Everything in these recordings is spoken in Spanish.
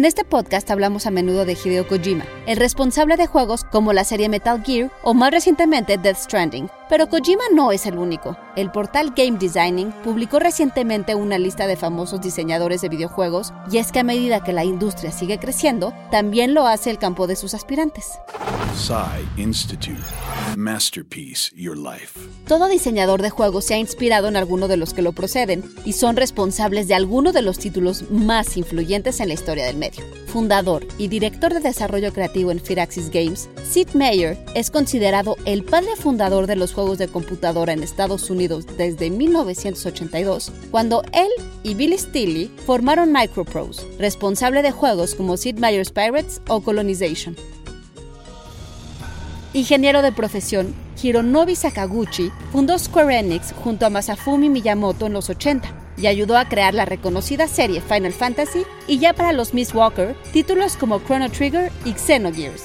En este podcast hablamos a menudo de Hideo Kojima, el responsable de juegos como la serie Metal Gear o más recientemente Death Stranding. Pero Kojima no es el único. El portal Game Designing publicó recientemente una lista de famosos diseñadores de videojuegos y es que a medida que la industria sigue creciendo, también lo hace el campo de sus aspirantes. Institute. Masterpiece Your Life. Todo diseñador de juegos se ha inspirado en alguno de los que lo proceden y son responsables de alguno de los títulos más influyentes en la historia del medio. Fundador y director de desarrollo creativo en Firaxis Games, Sid Meier es considerado el padre fundador de los juegos de computadora en Estados Unidos desde 1982, cuando él y Billy Steele formaron Microprose, responsable de juegos como Sid Meier's Pirates o Colonization. Ingeniero de profesión, Hironobu Sakaguchi fundó Square Enix junto a Masafumi Miyamoto en los 80 y ayudó a crear la reconocida serie Final Fantasy y ya para los Miss Walker, títulos como Chrono Trigger y Xenogears.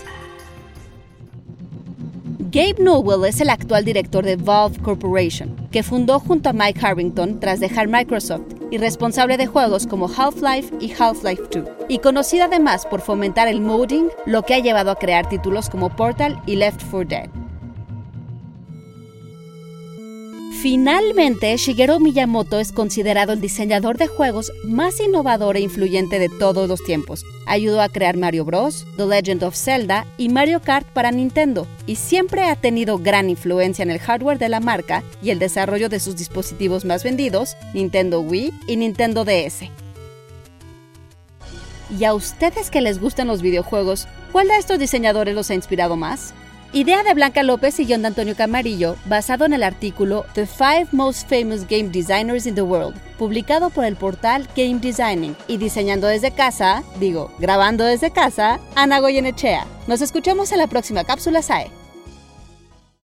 Gabe Newell es el actual director de Valve Corporation, que fundó junto a Mike Harrington tras dejar Microsoft y responsable de juegos como Half-Life y Half-Life 2, y conocida además por fomentar el modding, lo que ha llevado a crear títulos como Portal y Left 4 Dead. Finalmente, Shigeru Miyamoto es considerado el diseñador de juegos más innovador e influyente de todos los tiempos. Ayudó a crear Mario Bros., The Legend of Zelda y Mario Kart para Nintendo, y siempre ha tenido gran influencia en el hardware de la marca y el desarrollo de sus dispositivos más vendidos, Nintendo Wii y Nintendo DS. ¿Y a ustedes que les gustan los videojuegos, cuál de estos diseñadores los ha inspirado más? Idea de Blanca López y de Antonio Camarillo, basado en el artículo The Five Most Famous Game Designers in the World, publicado por el portal Game Designing. Y diseñando desde casa, digo, grabando desde casa, Ana Goyenechea. Nos escuchamos en la próxima cápsula SAE.